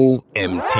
OMT.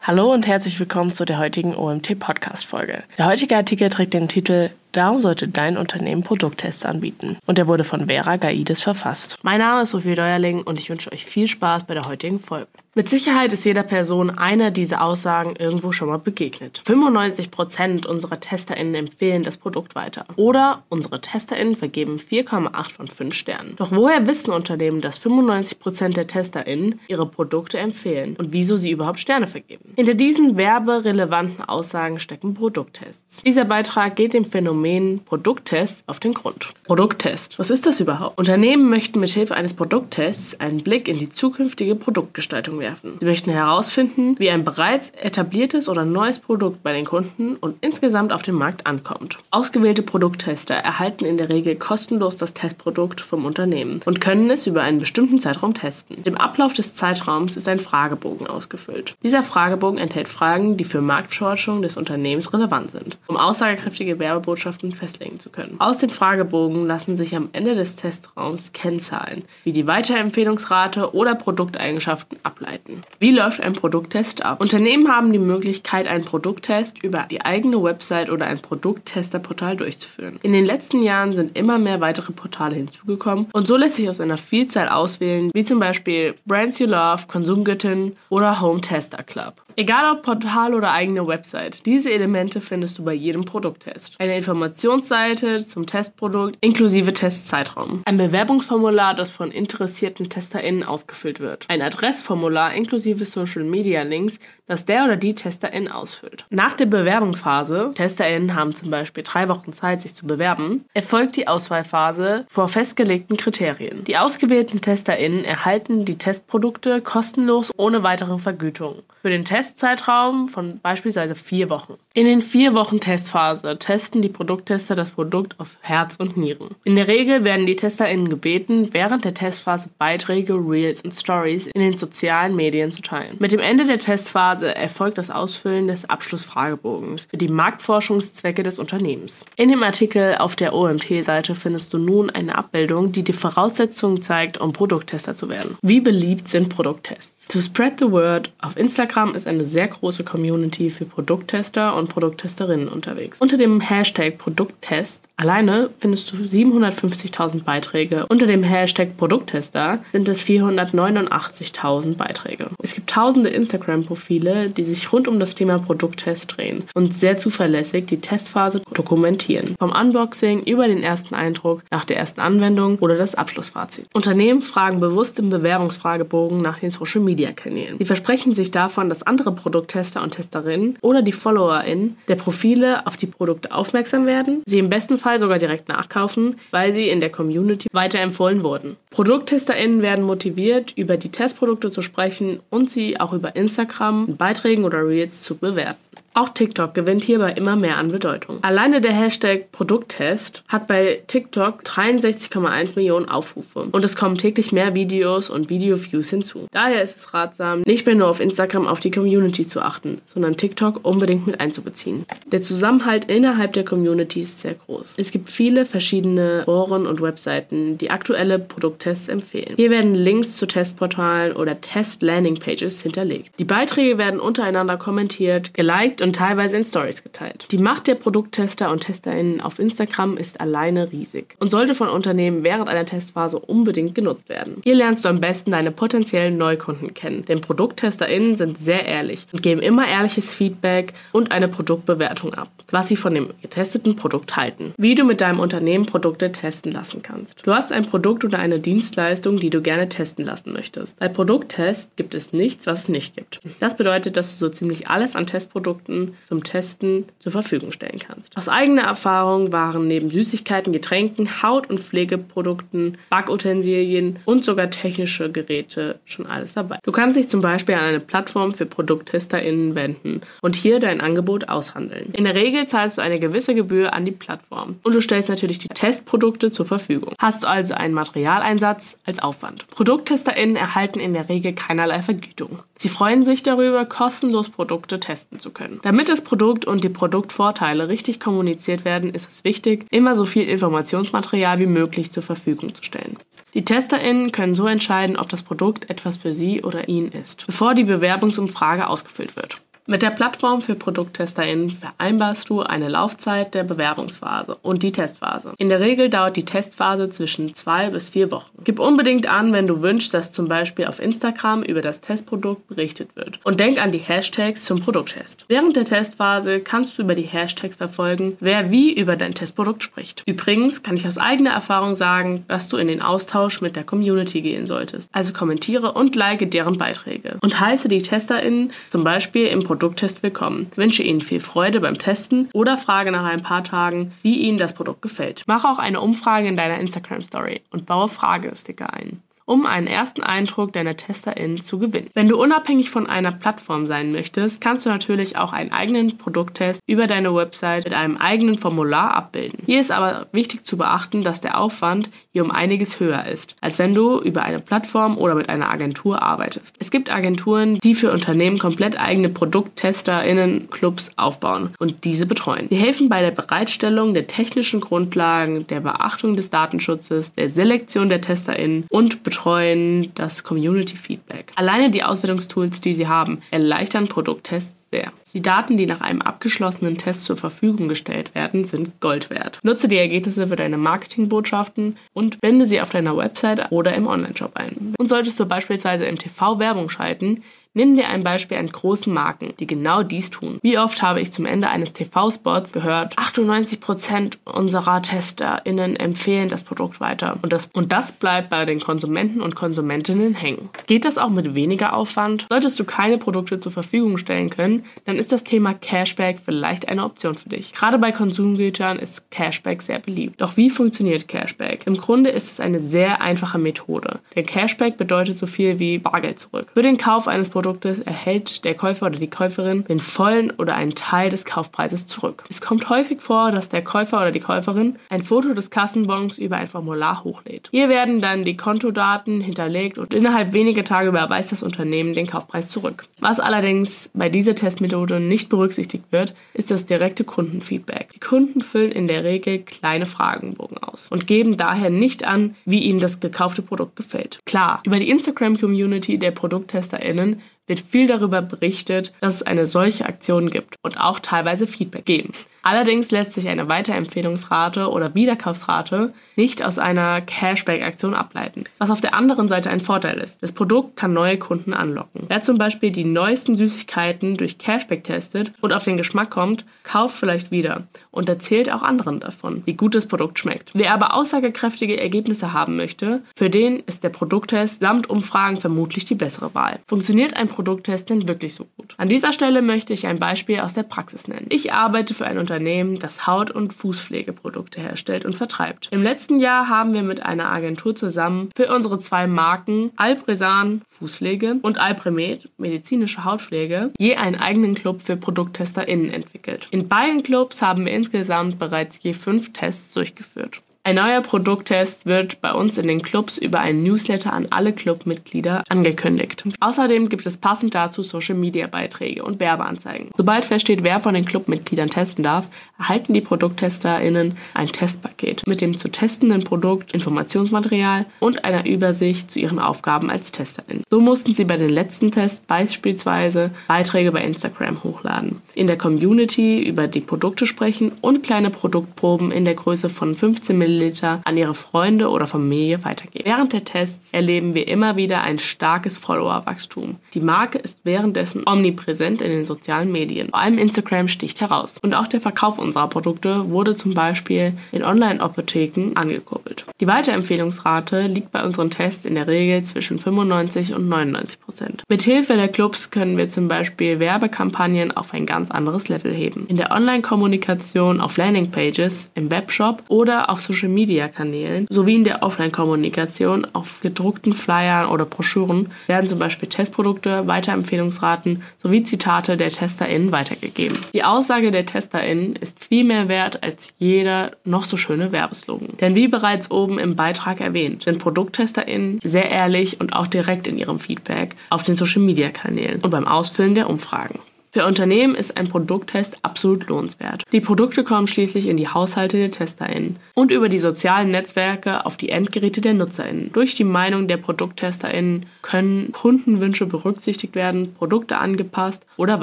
Hallo und herzlich willkommen zu der heutigen OMT-Podcast-Folge. Der heutige Artikel trägt den Titel Darum sollte dein Unternehmen Produkttests anbieten. Und der wurde von Vera Gaides verfasst. Mein Name ist Sophie Deuerling und ich wünsche euch viel Spaß bei der heutigen Folge. Mit Sicherheit ist jeder Person einer dieser Aussagen irgendwo schon mal begegnet. 95% unserer TesterInnen empfehlen das Produkt weiter. Oder unsere TesterInnen vergeben 4,8 von 5 Sternen. Doch woher wissen Unternehmen, dass 95% der TesterInnen ihre Produkte empfehlen und wieso sie überhaupt Sterne vergeben? Hinter diesen werberelevanten Aussagen stecken Produkttests. Dieser Beitrag geht dem Phänomen Phänomen Produkttest auf den Grund. Produkttest. Was ist das überhaupt? Unternehmen möchten mithilfe eines Produkttests einen Blick in die zukünftige Produktgestaltung werfen. Sie möchten herausfinden, wie ein bereits etabliertes oder neues Produkt bei den Kunden und insgesamt auf dem Markt ankommt. Ausgewählte Produkttester erhalten in der Regel kostenlos das Testprodukt vom Unternehmen und können es über einen bestimmten Zeitraum testen. Dem Ablauf des Zeitraums ist ein Fragebogen ausgefüllt. Dieser Fragebogen enthält Fragen, die für Marktforschung des Unternehmens relevant sind, um aussagekräftige Werbebotschaften Eigenschaften festlegen zu können. Aus dem Fragebogen lassen sich am Ende des Testraums Kennzahlen wie die Weiterempfehlungsrate oder Produkteigenschaften ableiten. Wie läuft ein Produkttest ab? Unternehmen haben die Möglichkeit, einen Produkttest über die eigene Website oder ein Produkttesterportal durchzuführen. In den letzten Jahren sind immer mehr weitere Portale hinzugekommen und so lässt sich aus einer Vielzahl auswählen, wie zum Beispiel Brands You Love, Konsumgöttin oder Home Tester Club. Egal ob Portal oder eigene Website, diese Elemente findest du bei jedem Produkttest. Eine Informationsseite zum Testprodukt inklusive Testzeitraum. Ein Bewerbungsformular, das von interessierten TesterInnen ausgefüllt wird. Ein Adressformular inklusive Social Media Links, das der oder die TesterInnen ausfüllt. Nach der Bewerbungsphase, TesterInnen haben zum Beispiel drei Wochen Zeit, sich zu bewerben, erfolgt die Auswahlphase vor festgelegten Kriterien. Die ausgewählten TesterInnen erhalten die Testprodukte kostenlos ohne weitere Vergütung. Für den Test Testzeitraum von beispielsweise vier Wochen. In den vier Wochen Testphase testen die Produkttester das Produkt auf Herz und Nieren. In der Regel werden die TesterInnen gebeten, während der Testphase Beiträge, Reels und Stories in den sozialen Medien zu teilen. Mit dem Ende der Testphase erfolgt das Ausfüllen des Abschlussfragebogens für die Marktforschungszwecke des Unternehmens. In dem Artikel auf der OMT-Seite findest du nun eine Abbildung, die die Voraussetzungen zeigt, um Produkttester zu werden. Wie beliebt sind Produkttests? To spread the word auf Instagram ist eine sehr große Community für Produkttester und Produkttesterinnen unterwegs. Unter dem Hashtag Produkttest alleine findest du 750.000 Beiträge. Unter dem Hashtag Produkttester sind es 489.000 Beiträge. Es gibt tausende Instagram-Profile, die sich rund um das Thema Produkttest drehen und sehr zuverlässig die Testphase dokumentieren. Vom Unboxing über den ersten Eindruck, nach der ersten Anwendung oder das Abschlussfazit. Unternehmen fragen bewusst im Bewerbungsfragebogen nach den Social-Media-Kanälen. Sie versprechen sich davon, dass andere Produkttester und Testerinnen oder die FollowerInnen der Profile auf die Produkte aufmerksam werden, sie im besten Fall sogar direkt nachkaufen, weil sie in der Community weiterempfohlen wurden. ProdukttestterInnen werden motiviert, über die Testprodukte zu sprechen und sie auch über Instagram in Beiträgen oder Reels zu bewerten. Auch TikTok gewinnt hierbei immer mehr an Bedeutung. Alleine der Hashtag Produkttest hat bei TikTok 63,1 Millionen Aufrufe und es kommen täglich mehr Videos und Video-Views hinzu. Daher ist es ratsam, nicht mehr nur auf Instagram auf die Community zu achten, sondern TikTok unbedingt mit einzubeziehen. Der Zusammenhalt innerhalb der Community ist sehr groß. Es gibt viele verschiedene Foren und Webseiten, die aktuelle Produkttests empfehlen. Hier werden Links zu Testportalen oder Test-Landing-Pages hinterlegt. Die Beiträge werden untereinander kommentiert, geliked und teilweise in Stories geteilt. Die Macht der Produkttester und TesterInnen auf Instagram ist alleine riesig und sollte von Unternehmen während einer Testphase unbedingt genutzt werden. Hier lernst du am besten deine potenziellen Neukunden kennen, denn ProdukttesterInnen sind sehr ehrlich und geben immer ehrliches Feedback und eine Produktbewertung ab, was sie von dem getesteten Produkt halten. Wie du mit deinem Unternehmen Produkte testen lassen kannst. Du hast ein Produkt oder eine Dienstleistung, die du gerne testen lassen möchtest. Bei Produkttest gibt es nichts, was es nicht gibt. Das bedeutet, dass du so ziemlich alles an Testprodukten Produkten zum Testen zur Verfügung stellen kannst. Aus eigener Erfahrung waren neben Süßigkeiten, Getränken, Haut- und Pflegeprodukten, Backutensilien und sogar technische Geräte schon alles dabei. Du kannst dich zum Beispiel an eine Plattform für ProdukttesterInnen wenden und hier dein Angebot aushandeln. In der Regel zahlst du eine gewisse Gebühr an die Plattform und du stellst natürlich die Testprodukte zur Verfügung. Hast also einen Materialeinsatz als Aufwand. ProdukttesterInnen erhalten in der Regel keinerlei Vergütung. Sie freuen sich darüber, kostenlos Produkte testen zu können. Damit das Produkt und die Produktvorteile richtig kommuniziert werden, ist es wichtig, immer so viel Informationsmaterial wie möglich zur Verfügung zu stellen. Die TesterInnen können so entscheiden, ob das Produkt etwas für sie oder ihn ist, bevor die Bewerbungsumfrage ausgefüllt wird. Mit der Plattform für ProdukttestInnen vereinbarst du eine Laufzeit der Bewerbungsphase und die Testphase. In der Regel dauert die Testphase zwischen zwei bis vier Wochen. Gib unbedingt an, wenn du wünschst, dass zum Beispiel auf Instagram über das Testprodukt berichtet wird. Und denk an die Hashtags zum Produkttest. Während der Testphase kannst du über die Hashtags verfolgen, wer wie über dein Testprodukt spricht. Übrigens kann ich aus eigener Erfahrung sagen, dass du in den Austausch mit der Community gehen solltest. Also kommentiere und like deren Beiträge. Und heiße die TesterInnen zum Beispiel im Produkttest willkommen. Ich wünsche Ihnen viel Freude beim Testen oder frage nach ein paar Tagen, wie Ihnen das Produkt gefällt. Mache auch eine Umfrage in deiner Instagram Story und baue Fragesticker ein um einen ersten Eindruck deiner TesterInnen zu gewinnen. Wenn du unabhängig von einer Plattform sein möchtest, kannst du natürlich auch einen eigenen Produkttest über deine Website mit einem eigenen Formular abbilden. Hier ist aber wichtig zu beachten, dass der Aufwand hier um einiges höher ist, als wenn du über eine Plattform oder mit einer Agentur arbeitest. Es gibt Agenturen, die für Unternehmen komplett eigene ProdukttesterInnen-Clubs aufbauen und diese betreuen. Sie helfen bei der Bereitstellung der technischen Grundlagen, der Beachtung des Datenschutzes, der Selektion der TesterInnen und betreuen das Community Feedback. Alleine die Auswertungstools, die sie haben, erleichtern Produkttests sehr. Die Daten, die nach einem abgeschlossenen Test zur Verfügung gestellt werden, sind Gold wert. Nutze die Ergebnisse für deine Marketingbotschaften und wende sie auf deiner Website oder im Onlineshop ein. Und solltest du beispielsweise im TV Werbung schalten, Nimm dir ein Beispiel an großen Marken, die genau dies tun. Wie oft habe ich zum Ende eines TV-Spots gehört, 98% unserer TesterInnen empfehlen das Produkt weiter. Und das, und das bleibt bei den Konsumenten und Konsumentinnen hängen. Geht das auch mit weniger Aufwand? Solltest du keine Produkte zur Verfügung stellen können, dann ist das Thema Cashback vielleicht eine Option für dich. Gerade bei Konsumgütern ist Cashback sehr beliebt. Doch wie funktioniert Cashback? Im Grunde ist es eine sehr einfache Methode. Der Cashback bedeutet so viel wie Bargeld zurück. Für den Kauf eines Produkts Produktes erhält der Käufer oder die Käuferin den vollen oder einen Teil des Kaufpreises zurück. Es kommt häufig vor, dass der Käufer oder die Käuferin ein Foto des Kassenbons über ein Formular hochlädt. Hier werden dann die Kontodaten hinterlegt und innerhalb weniger Tage überweist das Unternehmen den Kaufpreis zurück. Was allerdings bei dieser Testmethode nicht berücksichtigt wird, ist das direkte Kundenfeedback. Die Kunden füllen in der Regel kleine Fragenbogen aus und geben daher nicht an, wie ihnen das gekaufte Produkt gefällt. Klar, über die Instagram-Community der ProdukttesterInnen wird viel darüber berichtet, dass es eine solche Aktion gibt und auch teilweise Feedback geben. Allerdings lässt sich eine Weiterempfehlungsrate oder Wiederkaufsrate nicht aus einer Cashback-Aktion ableiten, was auf der anderen Seite ein Vorteil ist. Das Produkt kann neue Kunden anlocken. Wer zum Beispiel die neuesten Süßigkeiten durch Cashback testet und auf den Geschmack kommt, kauft vielleicht wieder und erzählt auch anderen davon, wie gut das Produkt schmeckt. Wer aber aussagekräftige Ergebnisse haben möchte, für den ist der Produkttest samt Umfragen vermutlich die bessere Wahl. Funktioniert ein Produkttest denn wirklich so gut? An dieser Stelle möchte ich ein Beispiel aus der Praxis nennen. Ich arbeite für ein Unternehmen, das Haut- und Fußpflegeprodukte herstellt und vertreibt. Im letzten Jahr haben wir mit einer Agentur zusammen für unsere zwei Marken Alpresan Fußpflege und Alpremed medizinische Hautpflege je einen eigenen Club für ProdukttesterInnen entwickelt. In beiden Clubs haben wir insgesamt bereits je fünf Tests durchgeführt. Ein neuer Produkttest wird bei uns in den Clubs über einen Newsletter an alle Clubmitglieder angekündigt. Außerdem gibt es passend dazu Social-Media-Beiträge und Werbeanzeigen. Sobald feststeht, wer von den Clubmitgliedern testen darf, erhalten die ProdukttesterInnen ein Testpaket mit dem zu testenden Produkt, Informationsmaterial und einer Übersicht zu ihren Aufgaben als TesterInnen. So mussten sie bei den letzten Tests beispielsweise Beiträge bei Instagram hochladen, in der Community über die Produkte sprechen und kleine Produktproben in der Größe von 15 ml Milliliter an ihre Freunde oder Familie weitergeben. Während der Tests erleben wir immer wieder ein starkes Followerwachstum. Die Marke ist währenddessen omnipräsent in den sozialen Medien. Vor allem Instagram sticht heraus. Und auch der Verkauf unserer Produkte wurde zum Beispiel in Online-Apotheken angekurbelt. Die Weiterempfehlungsrate liegt bei unseren Tests in der Regel zwischen 95 und 99 Prozent. Mithilfe der Clubs können wir zum Beispiel Werbekampagnen auf ein ganz anderes Level heben. In der Online-Kommunikation auf Landingpages, im Webshop oder auf Social Social-Media-Kanälen sowie in der Offline-Kommunikation auf gedruckten Flyern oder Broschüren werden zum Beispiel Testprodukte, Weiterempfehlungsraten sowie Zitate der TesterInnen weitergegeben. Die Aussage der TesterInnen ist viel mehr wert als jeder noch so schöne Werbeslogan. Denn wie bereits oben im Beitrag erwähnt, sind ProdukttesterInnen sehr ehrlich und auch direkt in ihrem Feedback auf den Social-Media-Kanälen und beim Ausfüllen der Umfragen. Für Unternehmen ist ein Produkttest absolut lohnenswert. Die Produkte kommen schließlich in die Haushalte der TesterInnen und über die sozialen Netzwerke auf die Endgeräte der NutzerInnen. Durch die Meinung der ProdukttesterInnen können Kundenwünsche berücksichtigt werden, Produkte angepasst oder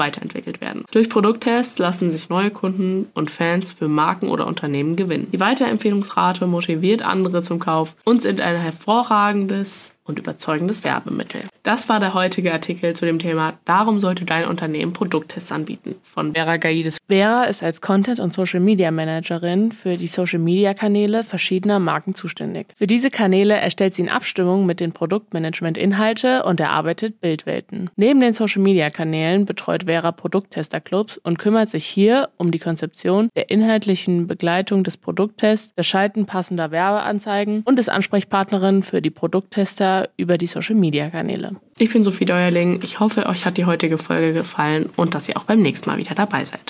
weiterentwickelt werden. Durch Produkttests lassen sich neue Kunden und Fans für Marken oder Unternehmen gewinnen. Die Weiterempfehlungsrate motiviert andere zum Kauf und sind ein hervorragendes und überzeugendes Werbemittel. Das war der heutige Artikel zu dem Thema Darum sollte dein Unternehmen Produkttests anbieten von Vera Gaides. Vera ist als Content- und Social Media Managerin für die Social Media Kanäle verschiedener Marken zuständig. Für diese Kanäle erstellt sie in Abstimmung mit den Produktmanagement Inhalte und erarbeitet Bildwelten. Neben den Social Media Kanälen betreut Vera Produkttester-Clubs und kümmert sich hier um die Konzeption der inhaltlichen Begleitung des Produkttests, das Schalten passender Werbeanzeigen und ist Ansprechpartnerin für die Produkttester über die Social Media Kanäle. Ich bin Sophie Deuerling. Ich hoffe, euch hat die heutige Folge gefallen und dass ihr auch beim nächsten Mal wieder dabei seid.